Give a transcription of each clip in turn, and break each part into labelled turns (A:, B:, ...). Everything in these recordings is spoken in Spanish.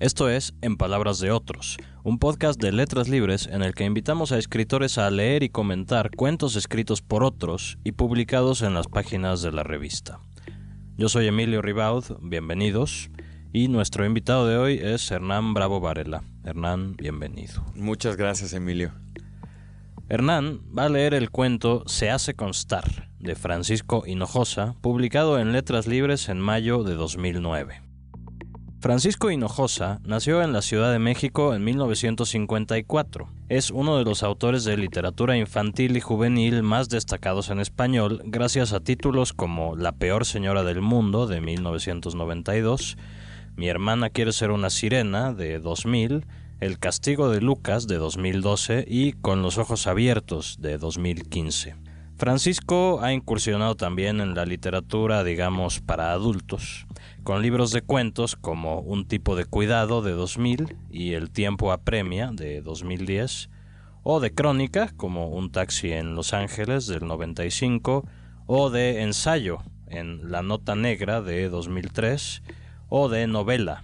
A: Esto es En Palabras de Otros, un podcast de letras libres en el que invitamos a escritores a leer y comentar cuentos escritos por otros y publicados en las páginas de la revista. Yo soy Emilio Ribaud, bienvenidos, y nuestro invitado de hoy es Hernán Bravo Varela. Hernán, bienvenido.
B: Muchas gracias, Emilio.
A: Hernán va a leer el cuento Se hace constar de Francisco Hinojosa, publicado en Letras Libres en mayo de 2009. Francisco Hinojosa nació en la Ciudad de México en 1954. Es uno de los autores de literatura infantil y juvenil más destacados en español gracias a títulos como La peor señora del mundo de 1992, Mi hermana quiere ser una sirena de 2000, El castigo de Lucas de 2012 y Con los ojos abiertos de 2015. Francisco ha incursionado también en la literatura, digamos, para adultos, con libros de cuentos como Un tipo de cuidado de 2000 y El tiempo apremia de 2010, o de crónica como Un taxi en Los Ángeles del 95, o de ensayo en La nota negra de 2003, o de novela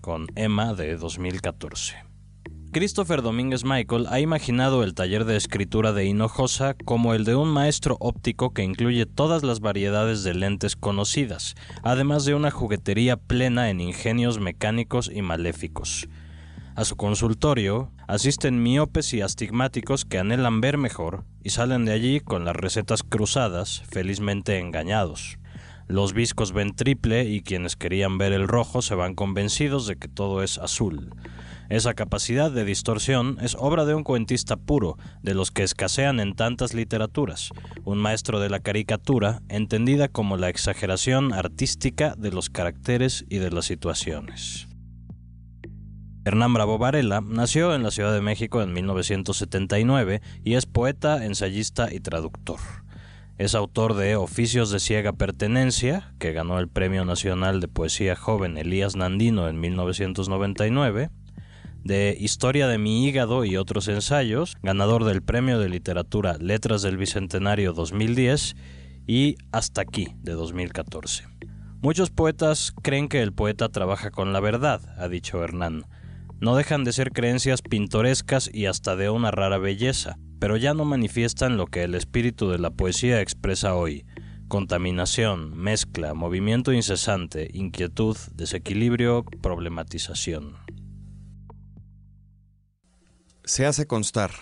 A: con Emma de 2014. Christopher Domínguez Michael ha imaginado el taller de escritura de Hinojosa como el de un maestro óptico que incluye todas las variedades de lentes conocidas, además de una juguetería plena en ingenios mecánicos y maléficos. A su consultorio asisten miopes y astigmáticos que anhelan ver mejor y salen de allí con las recetas cruzadas, felizmente engañados. Los viscos ven triple y quienes querían ver el rojo se van convencidos de que todo es azul. Esa capacidad de distorsión es obra de un cuentista puro, de los que escasean en tantas literaturas, un maestro de la caricatura, entendida como la exageración artística de los caracteres y de las situaciones. Hernán Bravo Varela nació en la Ciudad de México en 1979 y es poeta, ensayista y traductor. Es autor de Oficios de Ciega Pertenencia, que ganó el Premio Nacional de Poesía Joven Elías Nandino en 1999, de Historia de mi hígado y otros ensayos, ganador del Premio de Literatura Letras del Bicentenario 2010 y Hasta aquí de 2014. Muchos poetas creen que el poeta trabaja con la verdad, ha dicho Hernán. No dejan de ser creencias pintorescas y hasta de una rara belleza, pero ya no manifiestan lo que el espíritu de la poesía expresa hoy. Contaminación, mezcla, movimiento incesante, inquietud, desequilibrio, problematización
B: se hace constar.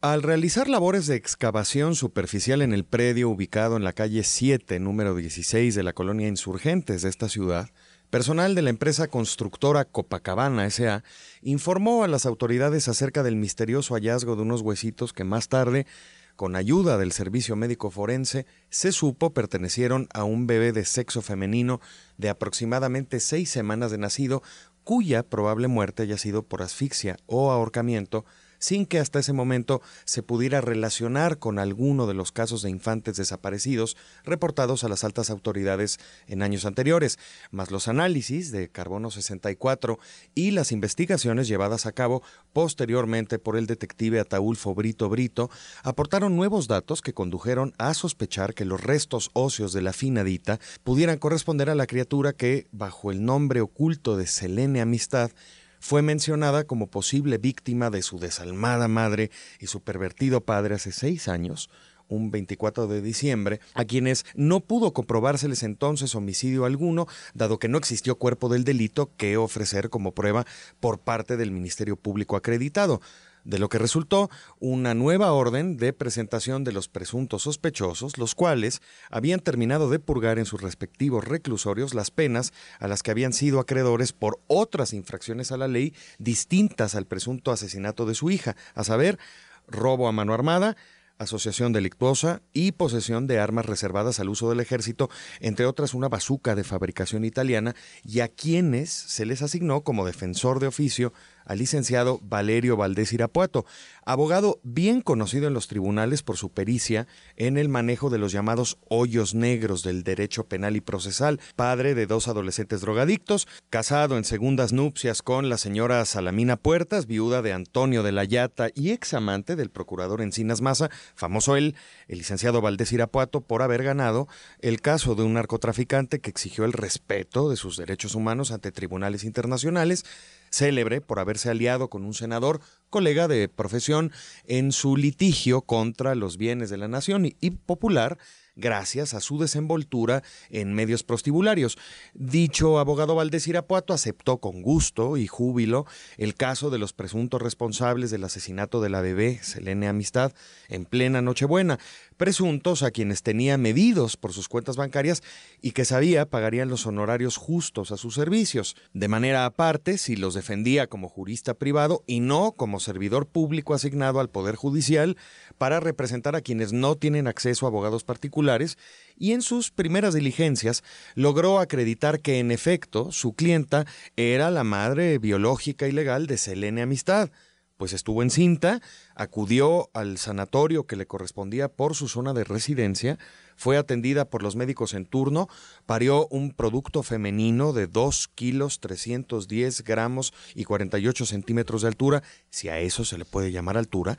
B: Al realizar labores de excavación superficial en el predio ubicado en la calle 7, número 16 de la colonia Insurgentes de esta ciudad, personal de la empresa constructora Copacabana S.A. informó a las autoridades acerca del misterioso hallazgo de unos huesitos que más tarde, con ayuda del servicio médico forense, se supo pertenecieron a un bebé de sexo femenino de aproximadamente seis semanas de nacido, cuya probable muerte haya sido por asfixia o ahorcamiento, sin que hasta ese momento se pudiera relacionar con alguno de los casos de infantes desaparecidos reportados a las altas autoridades en años anteriores, más los análisis de carbono 64 y las investigaciones llevadas a cabo posteriormente por el detective Ataulfo Brito Brito aportaron nuevos datos que condujeron a sospechar que los restos óseos de la finadita pudieran corresponder a la criatura que, bajo el nombre oculto de Selene Amistad, fue mencionada como posible víctima de su desalmada madre y su pervertido padre hace seis años, un 24 de diciembre, a quienes no pudo comprobárseles entonces homicidio alguno, dado que no existió cuerpo del delito que ofrecer como prueba por parte del Ministerio Público acreditado de lo que resultó una nueva orden de presentación de los presuntos sospechosos, los cuales habían terminado de purgar en sus respectivos reclusorios las penas a las que habían sido acreedores por otras infracciones a la ley distintas al presunto asesinato de su hija, a saber, robo a mano armada, asociación delictuosa y posesión de armas reservadas al uso del ejército, entre otras una bazuca de fabricación italiana, y a quienes se les asignó como defensor de oficio al licenciado Valerio Valdés Irapuato, abogado bien conocido en los tribunales por su pericia en el manejo de los llamados hoyos negros del derecho penal y procesal, padre de dos adolescentes drogadictos, casado en segundas nupcias con la señora Salamina Puertas, viuda de Antonio de la Yata y examante del procurador Encinas Maza, famoso él, el licenciado Valdés Irapuato, por haber ganado el caso de un narcotraficante que exigió el respeto de sus derechos humanos ante tribunales internacionales, célebre por haberse aliado con un senador, colega de profesión, en su litigio contra los bienes de la nación y, popular gracias a su desenvoltura en medios prostibularios. Dicho abogado Valdés Irapuato aceptó con gusto y júbilo el caso de los presuntos responsables del asesinato de la bebé Selene Amistad en plena Nochebuena, presuntos a quienes tenía medidos por sus cuentas bancarias y que sabía pagarían los honorarios justos a sus servicios. De manera aparte, si los defendía como jurista privado y no como servidor público asignado al Poder Judicial para representar a quienes no tienen acceso a abogados particulares, y en sus primeras diligencias logró acreditar que en efecto su clienta era la madre biológica y legal de Selene Amistad, pues estuvo encinta, acudió al sanatorio que le correspondía por su zona de residencia, fue atendida por los médicos en turno, parió un producto femenino de 2 kilos 310 gramos y 48 centímetros de altura, si a eso se le puede llamar altura,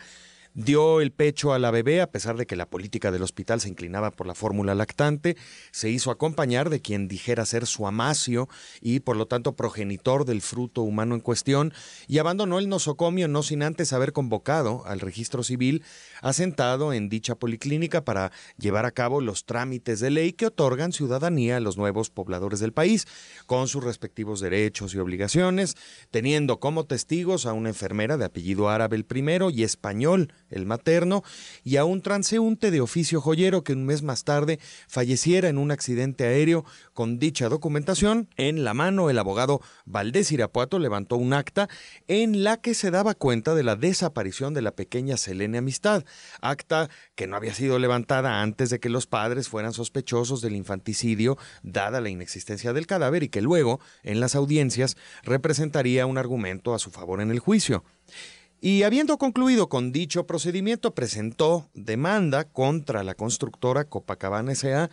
B: Dio el pecho a la bebé a pesar de que la política del hospital se inclinaba por la fórmula lactante, se hizo acompañar de quien dijera ser su amacio y por lo tanto progenitor del fruto humano en cuestión, y abandonó el nosocomio no sin antes haber convocado al registro civil asentado en dicha policlínica para llevar a cabo los trámites de ley que otorgan ciudadanía a los nuevos pobladores del país, con sus respectivos derechos y obligaciones, teniendo como testigos a una enfermera de apellido árabe el primero y español el materno, y a un transeúnte de oficio joyero que un mes más tarde falleciera en un accidente aéreo con dicha documentación. En la mano, el abogado Valdés Irapuato levantó un acta en la que se daba cuenta de la desaparición de la pequeña Selene Amistad, acta que no había sido levantada antes de que los padres fueran sospechosos del infanticidio, dada la inexistencia del cadáver, y que luego, en las audiencias, representaría un argumento a su favor en el juicio. Y habiendo concluido con dicho procedimiento, presentó demanda contra la constructora Copacabana S.A.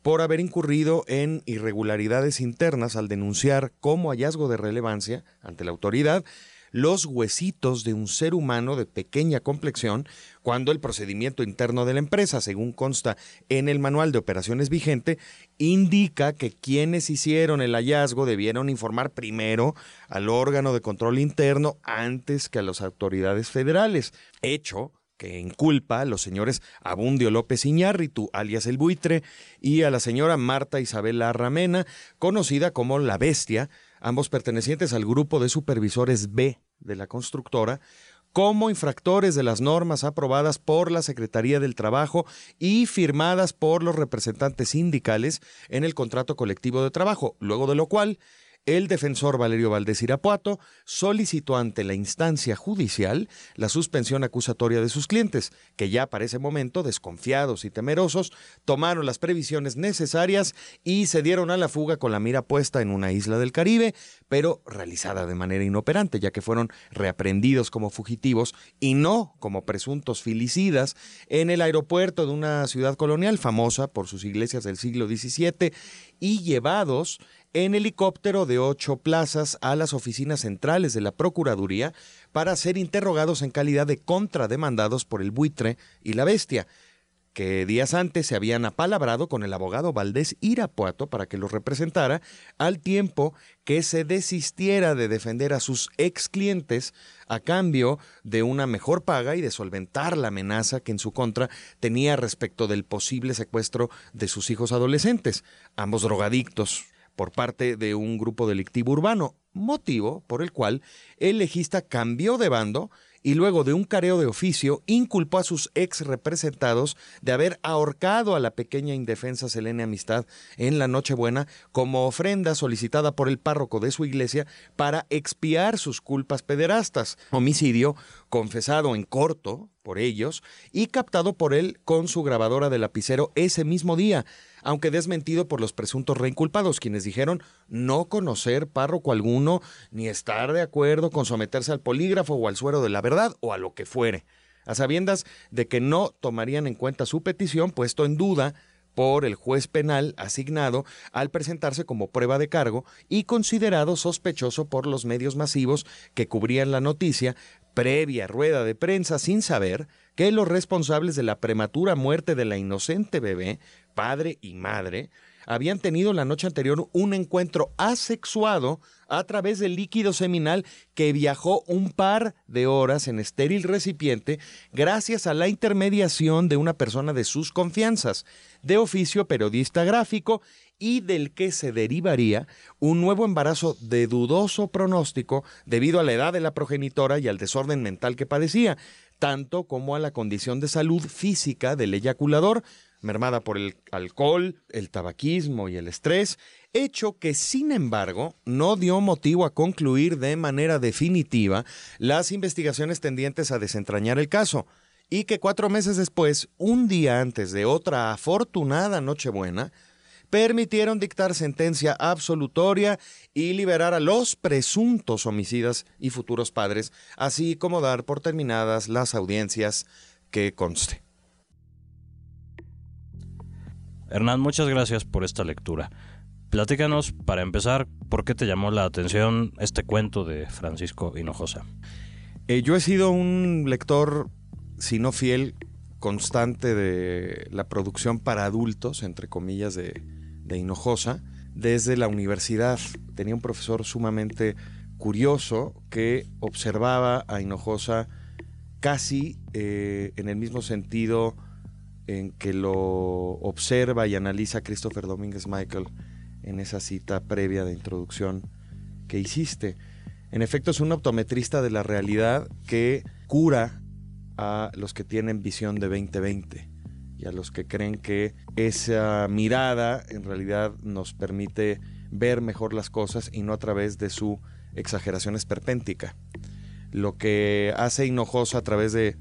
B: por haber incurrido en irregularidades internas al denunciar como hallazgo de relevancia ante la autoridad los huesitos de un ser humano de pequeña complexión cuando el procedimiento interno de la empresa, según consta en el manual de operaciones vigente, indica que quienes hicieron el hallazgo debieron informar primero al órgano de control interno antes que a las autoridades federales, hecho que inculpa a los señores Abundio López Iñárritu, alias el buitre, y a la señora Marta Isabela Ramena, conocida como la Bestia, ambos pertenecientes al grupo de supervisores B de la constructora, como infractores de las normas aprobadas por la Secretaría del Trabajo y firmadas por los representantes sindicales en el contrato colectivo de trabajo, luego de lo cual el defensor Valerio Valdés Irapuato solicitó ante la instancia judicial la suspensión acusatoria de sus clientes, que ya para ese momento, desconfiados y temerosos, tomaron las previsiones necesarias y se dieron a la fuga con la mira puesta en una isla del Caribe, pero realizada de manera inoperante, ya que fueron reaprendidos como fugitivos y no como presuntos filicidas en el aeropuerto de una ciudad colonial famosa por sus iglesias del siglo XVII y llevados en helicóptero de ocho plazas a las oficinas centrales de la Procuraduría para ser interrogados en calidad de contrademandados por el buitre y la bestia, que días antes se habían apalabrado con el abogado Valdés Irapuato para que los representara, al tiempo que se desistiera de defender a sus ex clientes a cambio de una mejor paga y de solventar la amenaza que en su contra tenía respecto del posible secuestro de sus hijos adolescentes, ambos drogadictos, por parte de un grupo delictivo urbano, motivo por el cual el legista cambió de bando y luego de un careo de oficio inculpó a sus ex representados de haber ahorcado a la pequeña indefensa Selene Amistad en la Nochebuena como ofrenda solicitada por el párroco de su iglesia para expiar sus culpas pederastas. Homicidio confesado en corto por ellos y captado por él con su grabadora de lapicero ese mismo día, aunque desmentido por los presuntos reinculpados, quienes dijeron no conocer párroco alguno ni estar de acuerdo con someterse al polígrafo o al suero de la verdad o a lo que fuere, a sabiendas de que no tomarían en cuenta su petición puesto en duda por el juez penal asignado al presentarse como prueba de cargo y considerado sospechoso por los medios masivos que cubrían la noticia previa rueda de prensa sin saber que los responsables de la prematura muerte de la inocente bebé, padre y madre, habían tenido la noche anterior un encuentro asexuado a través del líquido seminal que viajó un par de horas en estéril recipiente gracias a la intermediación de una persona de sus confianzas, de oficio periodista gráfico y del que se derivaría un nuevo embarazo de dudoso pronóstico debido a la edad de la progenitora y al desorden mental que padecía, tanto como a la condición de salud física del eyaculador, mermada por el alcohol, el tabaquismo y el estrés, hecho que sin embargo no dio motivo a concluir de manera definitiva las investigaciones tendientes a desentrañar el caso, y que cuatro meses después, un día antes de otra afortunada Nochebuena, permitieron dictar sentencia absolutoria y liberar a los presuntos homicidas y futuros padres, así como dar por terminadas las audiencias que conste.
A: Hernán, muchas gracias por esta lectura. Platícanos, para empezar, ¿por qué te llamó la atención este cuento de Francisco Hinojosa?
B: Eh, yo he sido un lector, si no fiel, constante de la producción para adultos, entre comillas, de, de Hinojosa, desde la universidad. Tenía un profesor sumamente curioso que observaba a Hinojosa casi eh, en el mismo sentido en que lo observa y analiza Christopher Domínguez Michael en esa cita previa de introducción que hiciste. En efecto, es un optometrista de la realidad que cura a los que tienen visión de 2020 y a los que creen que esa mirada en realidad nos permite ver mejor las cosas y no a través de su exageración esperpéntica. Lo que hace Hinojosa a través de,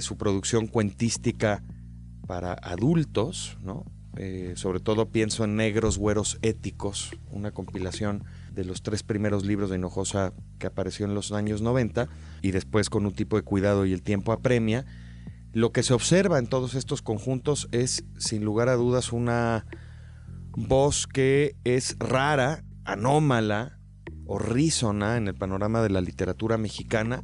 B: su producción cuentística para adultos, ¿no? Eh, sobre todo pienso en Negros Güeros Éticos, una compilación de los tres primeros libros de Hinojosa que apareció en los años 90 y después con un tipo de cuidado y el tiempo apremia. Lo que se observa en todos estos conjuntos es, sin lugar a dudas, una voz que es rara, anómala, horrísona en el panorama de la literatura mexicana,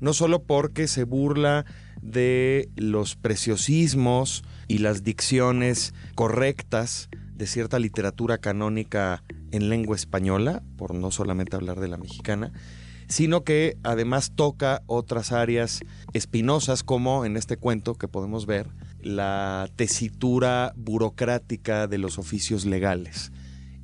B: no solo porque se burla de los preciosismos y las dicciones correctas de cierta literatura canónica en lengua española, por no solamente hablar de la mexicana, sino que además toca otras áreas espinosas como en este cuento que podemos ver, la tesitura burocrática de los oficios legales.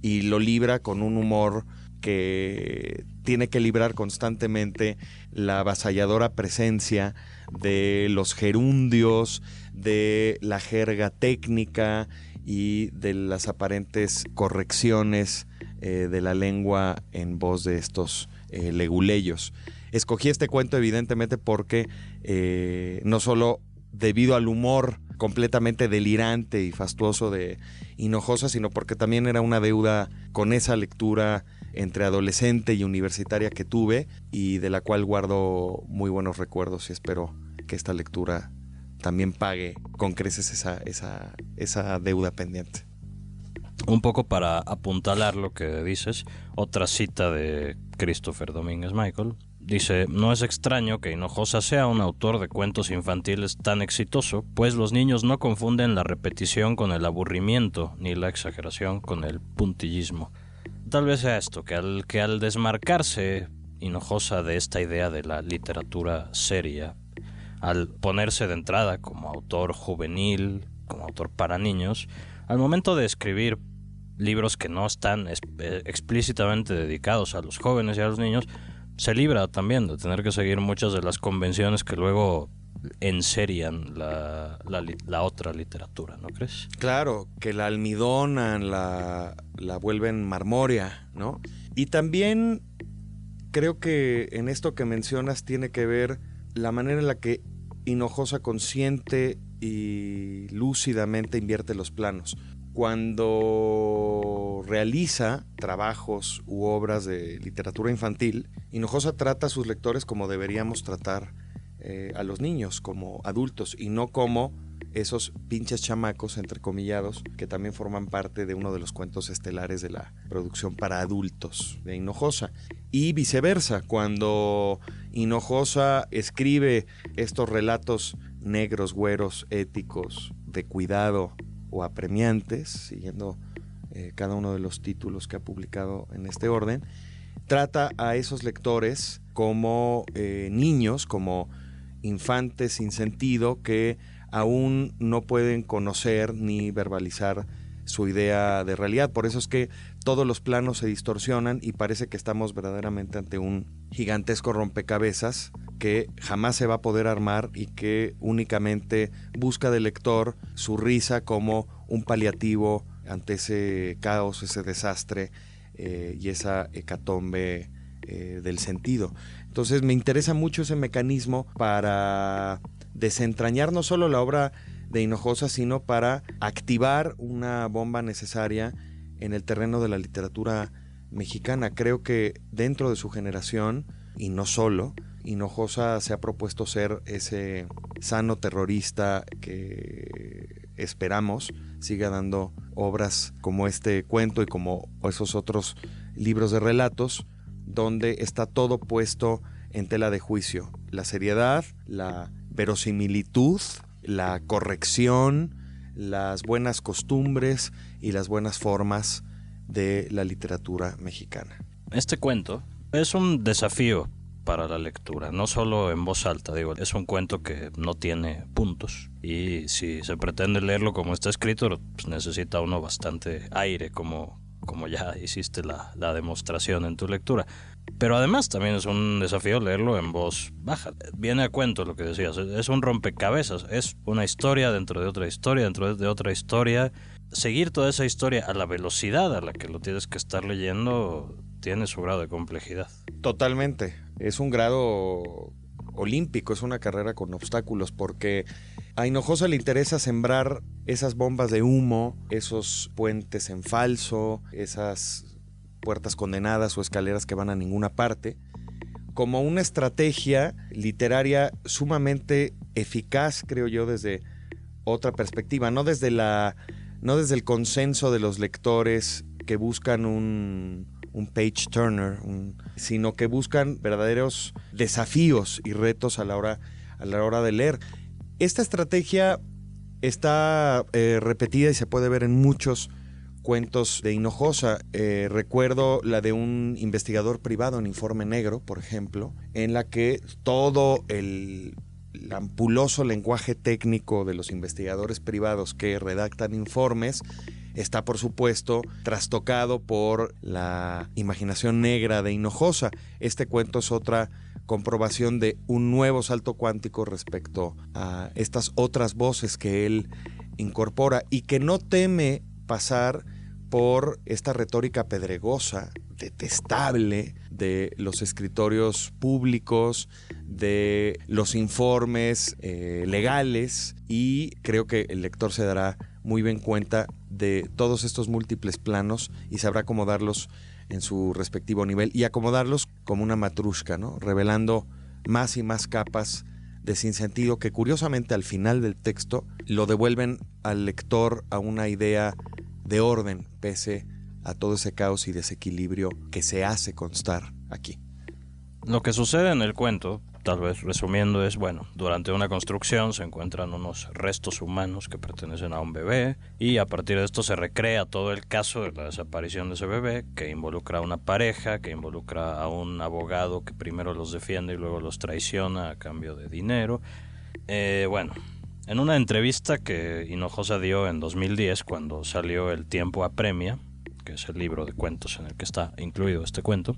B: Y lo libra con un humor que tiene que librar constantemente la avasalladora presencia de los gerundios, de la jerga técnica y de las aparentes correcciones eh, de la lengua en voz de estos eh, leguleyos. Escogí este cuento evidentemente porque eh, no solo debido al humor completamente delirante y fastuoso de Hinojosa, sino porque también era una deuda con esa lectura entre adolescente y universitaria que tuve y de la cual guardo muy buenos recuerdos y espero que esta lectura también pague con creces esa, esa, esa deuda pendiente.
A: Un poco para apuntalar lo que dices, otra cita de Christopher Domínguez Michael. Dice, no es extraño que Hinojosa sea un autor de cuentos infantiles tan exitoso, pues los niños no confunden la repetición con el aburrimiento, ni la exageración con el puntillismo. Tal vez sea esto, que al, que al desmarcarse Hinojosa de esta idea de la literatura seria, al ponerse de entrada como autor juvenil, como autor para niños, al momento de escribir libros que no están eh, explícitamente dedicados a los jóvenes y a los niños, se libra también de tener que seguir muchas de las convenciones que luego enserian la, la, otra literatura, ¿no crees?
B: Claro, que la almidonan, la, la vuelven marmórea, ¿no? Y también creo que en esto que mencionas tiene que ver la manera en la que Hinojosa consciente y lúcidamente invierte los planos. Cuando realiza trabajos u obras de literatura infantil, Hinojosa trata a sus lectores como deberíamos tratar eh, a los niños, como adultos, y no como esos pinches chamacos, entrecomillados, que también forman parte de uno de los cuentos estelares de la producción para adultos de Hinojosa. Y viceversa, cuando Hinojosa escribe estos relatos negros, güeros, éticos, de cuidado o apremiantes, siguiendo eh, cada uno de los títulos que ha publicado en este orden, trata a esos lectores como eh, niños, como infantes sin sentido que aún no pueden conocer ni verbalizar su idea de realidad. Por eso es que todos los planos se distorsionan y parece que estamos verdaderamente ante un gigantesco rompecabezas que jamás se va a poder armar y que únicamente busca del lector su risa como un paliativo ante ese caos, ese desastre eh, y esa hecatombe eh, del sentido. Entonces me interesa mucho ese mecanismo para desentrañar no solo la obra de Hinojosa, sino para activar una bomba necesaria en el terreno de la literatura mexicana. Creo que dentro de su generación, y no solo, Hinojosa se ha propuesto ser ese sano terrorista que esperamos siga dando obras como este cuento y como esos otros libros de relatos, donde está todo puesto en tela de juicio. La seriedad, la verosimilitud, la corrección, las buenas costumbres y las buenas formas de la literatura mexicana.
A: Este cuento es un desafío para la lectura, no solo en voz alta, digo, es un cuento que no tiene puntos y si se pretende leerlo como está escrito, pues necesita uno bastante aire, como, como ya hiciste la, la demostración en tu lectura. Pero además también es un desafío leerlo en voz baja. Viene a cuento lo que decías, es un rompecabezas, es una historia dentro de otra historia, dentro de otra historia. Seguir toda esa historia a la velocidad a la que lo tienes que estar leyendo tiene su grado de complejidad.
B: Totalmente, es un grado olímpico, es una carrera con obstáculos porque a Hinojosa le interesa sembrar esas bombas de humo, esos puentes en falso, esas puertas condenadas o escaleras que van a ninguna parte, como una estrategia literaria sumamente eficaz, creo yo, desde otra perspectiva, no desde la no desde el consenso de los lectores que buscan un, un page turner, sino que buscan verdaderos desafíos y retos a la hora, a la hora de leer. Esta estrategia está eh, repetida y se puede ver en muchos cuentos de Hinojosa. Eh, recuerdo la de un investigador privado en Informe Negro, por ejemplo, en la que todo el, ampuloso lenguaje técnico de los investigadores privados que redactan informes está por supuesto trastocado por la imaginación negra de Hinojosa. Este cuento es otra comprobación de un nuevo salto cuántico respecto a estas otras voces que él incorpora y que no teme pasar por esta retórica pedregosa, detestable de los escritorios públicos, de los informes eh, legales y creo que el lector se dará muy bien cuenta de todos estos múltiples planos y sabrá acomodarlos en su respectivo nivel y acomodarlos como una matrushka, ¿no? revelando más y más capas de sinsentido que curiosamente al final del texto lo devuelven al lector a una idea de orden pese a todo ese caos y desequilibrio que se hace constar aquí.
A: Lo que sucede en el cuento, tal vez resumiendo, es, bueno, durante una construcción se encuentran unos restos humanos que pertenecen a un bebé y a partir de esto se recrea todo el caso de la desaparición de ese bebé, que involucra a una pareja, que involucra a un abogado que primero los defiende y luego los traiciona a cambio de dinero. Eh, bueno, en una entrevista que Hinojosa dio en 2010, cuando salió El tiempo apremia, que es el libro de cuentos en el que está incluido este cuento,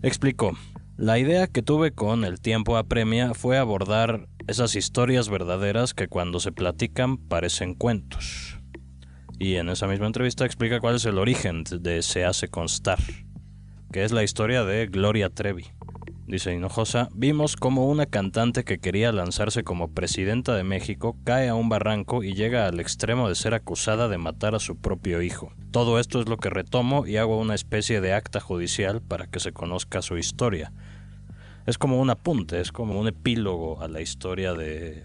A: explicó, la idea que tuve con El tiempo apremia fue abordar esas historias verdaderas que cuando se platican parecen cuentos. Y en esa misma entrevista explica cuál es el origen de Se hace constar, que es la historia de Gloria Trevi. Dice Hinojosa, vimos como una cantante que quería lanzarse como presidenta de México cae a un barranco y llega al extremo de ser acusada de matar a su propio hijo. Todo esto es lo que retomo y hago una especie de acta judicial para que se conozca su historia. Es como un apunte, es como un epílogo a la historia de,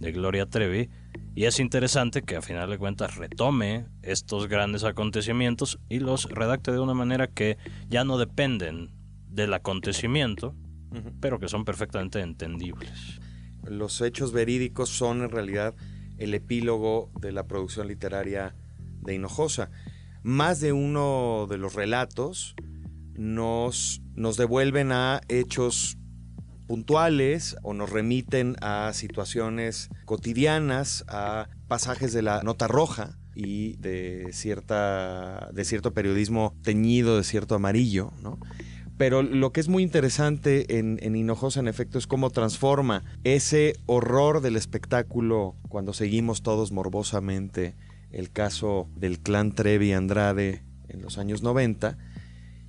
A: de Gloria Trevi y es interesante que a final de cuentas retome estos grandes acontecimientos y los redacte de una manera que ya no dependen del acontecimiento, pero que son perfectamente entendibles.
B: Los hechos verídicos son en realidad el epílogo de la producción literaria de Hinojosa. Más de uno de los relatos nos, nos devuelven a hechos puntuales o nos remiten a situaciones cotidianas, a pasajes de la nota roja y de, cierta, de cierto periodismo teñido de cierto amarillo, ¿no? Pero lo que es muy interesante en, en, Hinojosa, en efecto, es cómo transforma ese horror del espectáculo cuando seguimos todos morbosamente el caso del clan Trevi Andrade en los años 90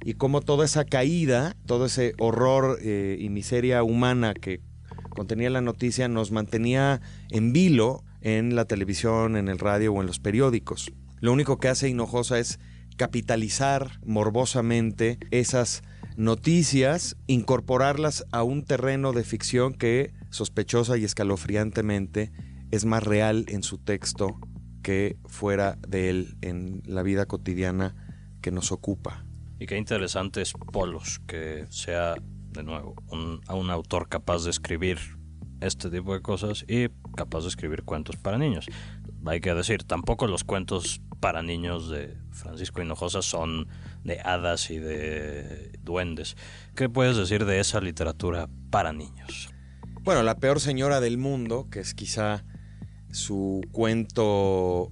B: y cómo toda esa caída, todo ese horror eh, y miseria humana que contenía la noticia nos mantenía en vilo en la televisión, en el radio o en los periódicos. Lo único que hace Hinojosa es capitalizar morbosamente esas noticias, incorporarlas a un terreno de ficción que sospechosa y escalofriantemente es más real en su texto que fuera de él en la vida cotidiana que nos ocupa.
A: Y qué interesantes polos que sea, de nuevo, un, un autor capaz de escribir este tipo de cosas y capaz de escribir cuentos para niños. Hay que decir, tampoco los cuentos para niños de Francisco Hinojosa son de hadas y de duendes. ¿Qué puedes decir de esa literatura para niños?
B: Bueno, La peor señora del mundo, que es quizá su cuento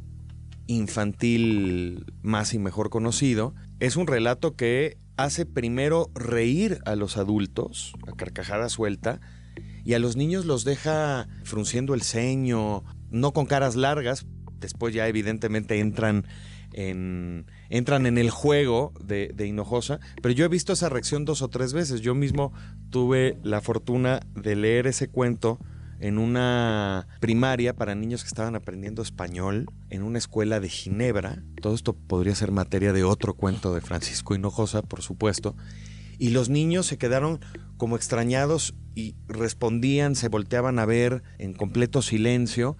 B: infantil más y mejor conocido, es un relato que hace primero reír a los adultos, a carcajada suelta, y a los niños los deja frunciendo el ceño, no con caras largas, después ya evidentemente entran en, entran en el juego de, de, Hinojosa, pero yo he visto esa reacción dos o tres veces. Yo mismo tuve la fortuna de leer ese cuento en una primaria para niños que estaban aprendiendo español en una escuela de Ginebra. Todo esto podría ser materia de otro cuento de Francisco Hinojosa, por supuesto. Y los niños se quedaron como extrañados y respondían, se volteaban a ver en completo silencio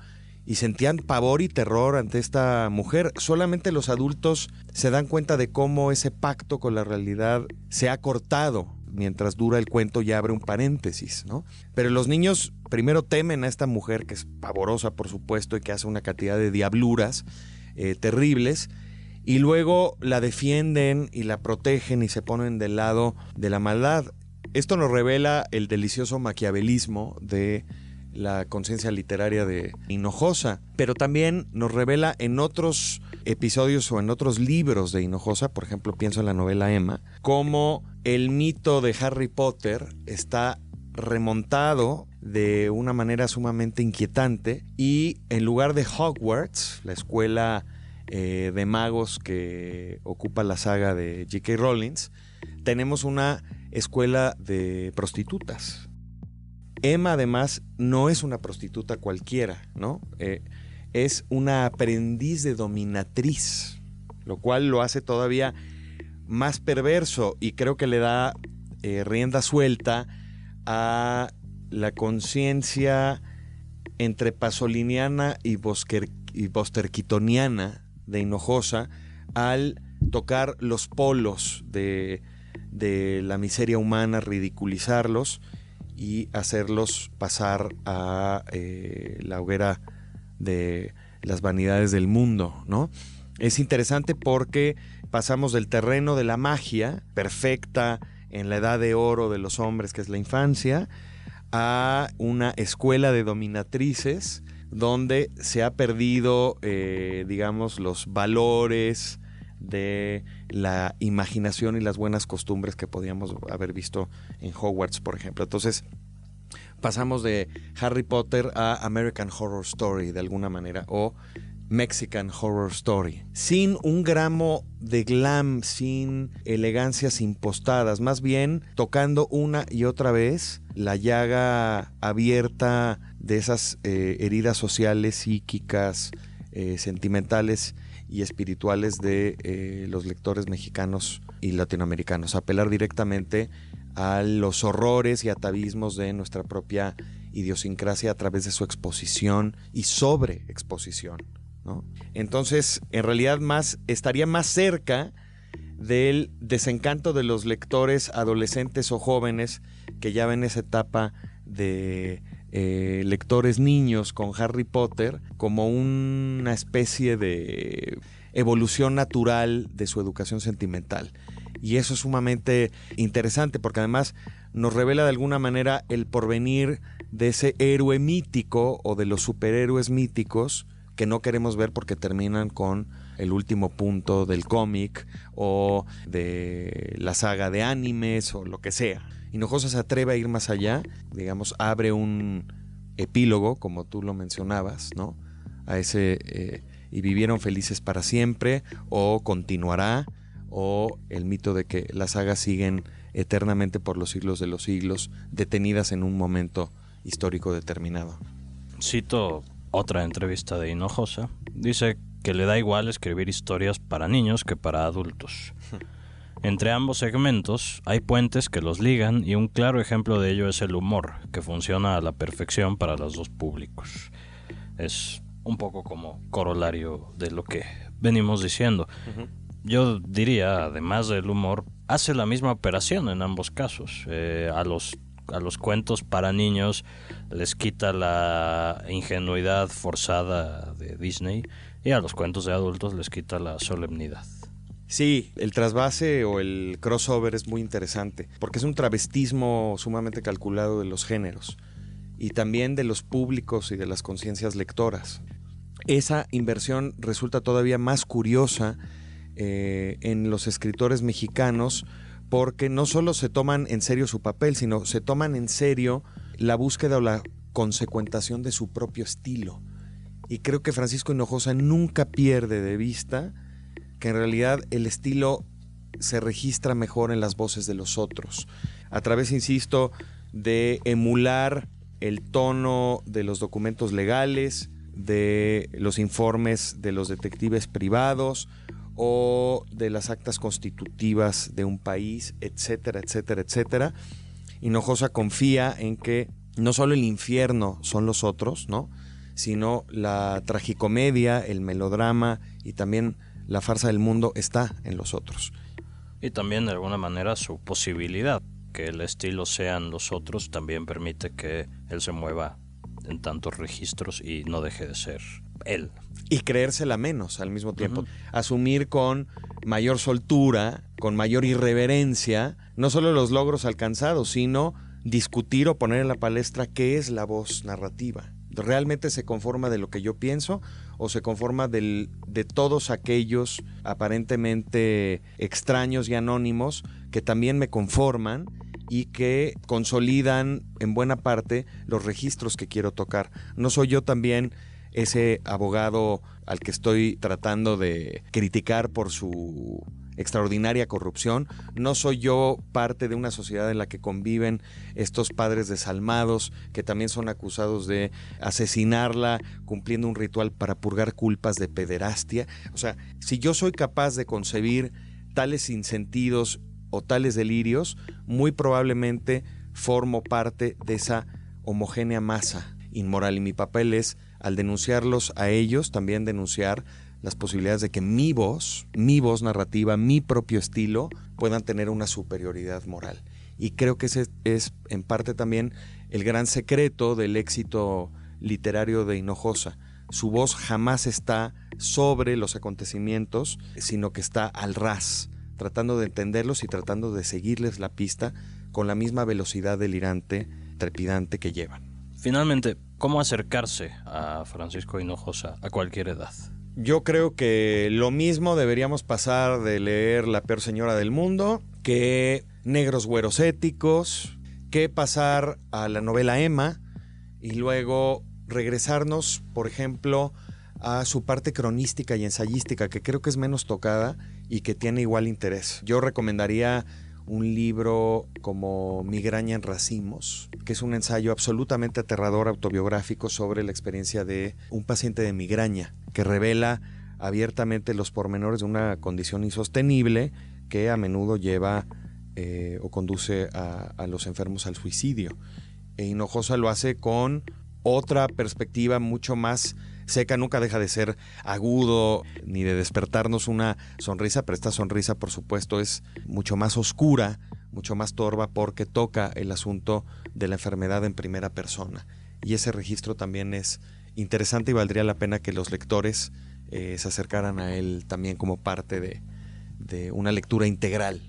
B: y sentían pavor y terror ante esta mujer. Solamente los adultos se dan cuenta de cómo ese pacto con la realidad se ha cortado mientras dura el cuento y abre un paréntesis, ¿no? Pero los niños primero temen a esta mujer que es pavorosa, por supuesto, y que hace una cantidad de diabluras eh, terribles, y luego la defienden y la protegen y se ponen del lado de la maldad. Esto nos revela el delicioso maquiavelismo de la conciencia literaria de Hinojosa, pero también nos revela en otros episodios o en otros libros de Hinojosa, por ejemplo, pienso en la novela Emma, cómo el mito de Harry Potter está remontado de una manera sumamente inquietante y en lugar de Hogwarts, la escuela eh, de magos que ocupa la saga de J.K. Rowling, tenemos una escuela de prostitutas. Emma además no es una prostituta cualquiera, ¿no? Eh, es una aprendiz de dominatriz, lo cual lo hace todavía más perverso y creo que le da eh, rienda suelta a la conciencia entre pasoliniana y, y bosterquitoniana de Hinojosa al tocar los polos de, de la miseria humana, ridiculizarlos y hacerlos pasar a eh, la hoguera de las vanidades del mundo, ¿no? Es interesante porque pasamos del terreno de la magia, perfecta en la edad de oro de los hombres, que es la infancia, a una escuela de dominatrices donde se ha perdido, eh, digamos, los valores de la imaginación y las buenas costumbres que podíamos haber visto en Hogwarts, por ejemplo. Entonces, pasamos de Harry Potter a American Horror Story de alguna manera, o Mexican Horror Story, sin un gramo de glam, sin elegancias impostadas, más bien tocando una y otra vez la llaga abierta de esas eh, heridas sociales, psíquicas, eh, sentimentales y espirituales de eh, los lectores mexicanos y latinoamericanos. Apelar directamente a los horrores y atavismos de nuestra propia idiosincrasia a través de su exposición y sobre exposición. Entonces, en realidad más estaría más cerca del desencanto de los lectores adolescentes o jóvenes que ya ven esa etapa de eh, lectores niños con Harry Potter como una especie de evolución natural de su educación sentimental. Y eso es sumamente interesante porque además nos revela de alguna manera el porvenir de ese héroe mítico o de los superhéroes míticos que no queremos ver porque terminan con el último punto del cómic o de la saga de animes o lo que sea. Hinojosa se atreve a ir más allá, digamos, abre un epílogo, como tú lo mencionabas, ¿no? A ese eh, y vivieron felices para siempre o continuará o el mito de que las sagas siguen eternamente por los siglos de los siglos, detenidas en un momento histórico determinado.
A: Cito otra entrevista de Hinojosa, dice que le da igual escribir historias para niños que para adultos. Entre ambos segmentos hay puentes que los ligan y un claro ejemplo de ello es el humor, que funciona a la perfección para los dos públicos. Es un poco como corolario de lo que venimos diciendo. Yo diría, además del humor, hace la misma operación en ambos casos. Eh, a los a los cuentos para niños les quita la ingenuidad forzada de Disney y a los cuentos de adultos les quita la solemnidad.
B: Sí, el trasvase o el crossover es muy interesante, porque es un travestismo sumamente calculado de los géneros y también de los públicos y de las conciencias lectoras. Esa inversión resulta todavía más curiosa eh, en los escritores mexicanos porque no solo se toman en serio su papel, sino se toman en serio la búsqueda o la consecuentación de su propio estilo. Y creo que Francisco Hinojosa nunca pierde de vista que en realidad el estilo se registra mejor en las voces de los otros. A través, insisto, de emular el tono de los documentos legales, de los informes de los detectives privados o de las actas constitutivas de un país, etcétera, etcétera, etcétera. Hinojosa confía en que no solo el infierno son los otros, ¿no? sino la tragicomedia, el melodrama y también la farsa del mundo está en los otros.
A: Y también de alguna manera su posibilidad, que el estilo sean los otros, también permite que él se mueva en tantos registros y no deje de ser él.
B: Y creérsela menos al mismo tiempo. Asumir con mayor soltura, con mayor irreverencia, no solo los logros alcanzados, sino discutir o poner en la palestra qué es la voz narrativa. ¿Realmente se conforma de lo que yo pienso o se conforma de todos aquellos aparentemente extraños y anónimos que también me conforman y que consolidan en buena parte los registros que quiero tocar? ¿No soy yo también ese abogado al que estoy tratando de criticar por su extraordinaria corrupción. No soy yo parte de una sociedad en la que conviven estos padres desalmados que también son acusados de asesinarla cumpliendo un ritual para purgar culpas de pederastia. O sea, si yo soy capaz de concebir tales insentidos o tales delirios, muy probablemente formo parte de esa homogénea masa inmoral y mi papel es, al denunciarlos a ellos, también denunciar las posibilidades de que mi voz, mi voz narrativa, mi propio estilo puedan tener una superioridad moral. Y creo que ese es en parte también el gran secreto del éxito literario de Hinojosa. Su voz jamás está sobre los acontecimientos, sino que está al ras, tratando de entenderlos y tratando de seguirles la pista con la misma velocidad delirante, trepidante que llevan.
A: Finalmente, ¿cómo acercarse a Francisco Hinojosa a cualquier edad?
B: Yo creo que lo mismo deberíamos pasar de leer La peor señora del mundo que Negros güeros éticos, que pasar a la novela Emma y luego regresarnos, por ejemplo, a su parte cronística y ensayística, que creo que es menos tocada y que tiene igual interés. Yo recomendaría un libro como Migraña en Racimos, que es un ensayo absolutamente aterrador autobiográfico sobre la experiencia de un paciente de migraña, que revela abiertamente los pormenores de una condición insostenible que a menudo lleva eh, o conduce a, a, los enfermos al suicidio. E Hinojosa lo hace con otra perspectiva mucho más seca, nunca deja de ser agudo ni de despertarnos una sonrisa, pero esta sonrisa por supuesto es mucho más oscura, mucho más torva porque toca el asunto de la enfermedad en primera persona. Y ese registro también es interesante y valdría la pena que los lectores eh, se acercaran a él también como parte de, de una lectura integral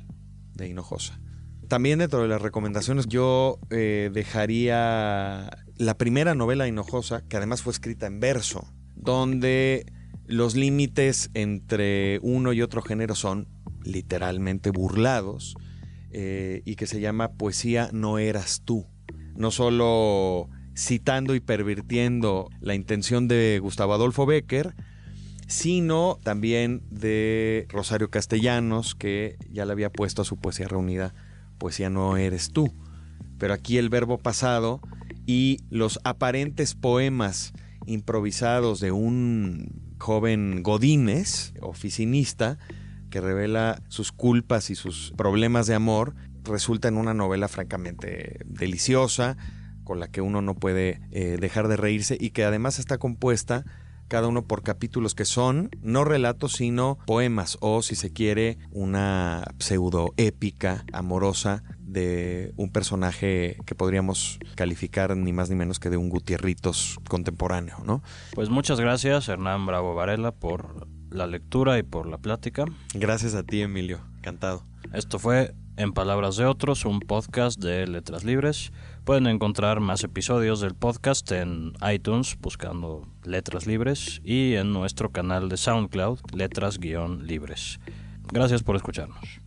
B: de Hinojosa. También dentro de las recomendaciones yo eh, dejaría la primera novela Hinojosa, que además fue escrita en verso, donde los límites entre uno y otro género son literalmente burlados eh, y que se llama Poesía no eras tú. No solo citando y pervirtiendo la intención de Gustavo Adolfo Becker, sino también de Rosario Castellanos, que ya le había puesto a su poesía reunida, poesía no eres tú. Pero aquí el verbo pasado y los aparentes poemas improvisados de un joven Godínez, oficinista, que revela sus culpas y sus problemas de amor, resulta en una novela francamente deliciosa, con la que uno no puede eh, dejar de reírse y que además está compuesta cada uno por capítulos que son no relatos, sino poemas o, si se quiere, una pseudo épica amorosa de un personaje que podríamos calificar ni más ni menos que de un Gutierritos contemporáneo, ¿no?
A: Pues muchas gracias, Hernán Bravo Varela, por la lectura y por la plática.
B: Gracias a ti, Emilio. Encantado.
A: Esto fue En Palabras de Otros, un podcast de Letras Libres. Pueden encontrar más episodios del podcast en iTunes buscando Letras Libres y en nuestro canal de SoundCloud Letras-Libres. Gracias por escucharnos.